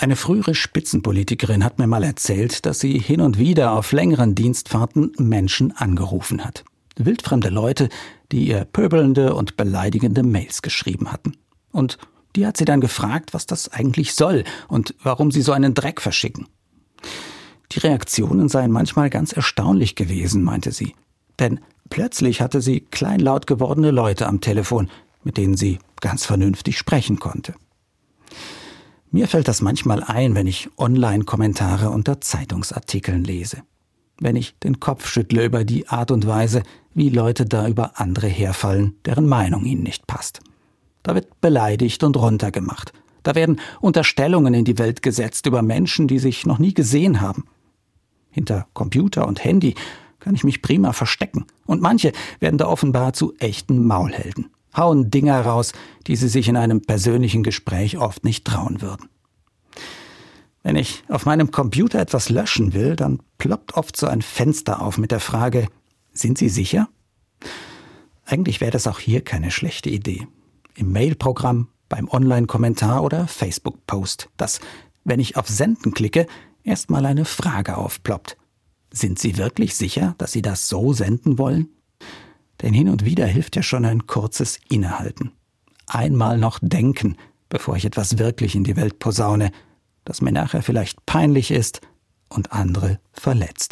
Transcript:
Eine frühere Spitzenpolitikerin hat mir mal erzählt, dass sie hin und wieder auf längeren Dienstfahrten Menschen angerufen hat. Wildfremde Leute, die ihr pöbelnde und beleidigende Mails geschrieben hatten. Und die hat sie dann gefragt, was das eigentlich soll und warum sie so einen Dreck verschicken. Die Reaktionen seien manchmal ganz erstaunlich gewesen, meinte sie. Denn plötzlich hatte sie kleinlaut gewordene Leute am Telefon, mit denen sie ganz vernünftig sprechen konnte. Mir fällt das manchmal ein, wenn ich Online-Kommentare unter Zeitungsartikeln lese. Wenn ich den Kopf schüttle über die Art und Weise, wie Leute da über andere herfallen, deren Meinung ihnen nicht passt. Da wird beleidigt und runtergemacht. Da werden Unterstellungen in die Welt gesetzt über Menschen, die sich noch nie gesehen haben. Hinter Computer und Handy kann ich mich prima verstecken. Und manche werden da offenbar zu echten Maulhelden hauen Dinger raus, die sie sich in einem persönlichen Gespräch oft nicht trauen würden. Wenn ich auf meinem Computer etwas löschen will, dann ploppt oft so ein Fenster auf mit der Frage, sind Sie sicher? Eigentlich wäre das auch hier keine schlechte Idee. Im Mailprogramm, beim Online-Kommentar oder Facebook-Post, dass, wenn ich auf Senden klicke, erstmal eine Frage aufploppt. Sind Sie wirklich sicher, dass Sie das so senden wollen? Denn hin und wieder hilft ja schon ein kurzes Innehalten. Einmal noch denken, bevor ich etwas wirklich in die Welt posaune, das mir nachher vielleicht peinlich ist und andere verletzt.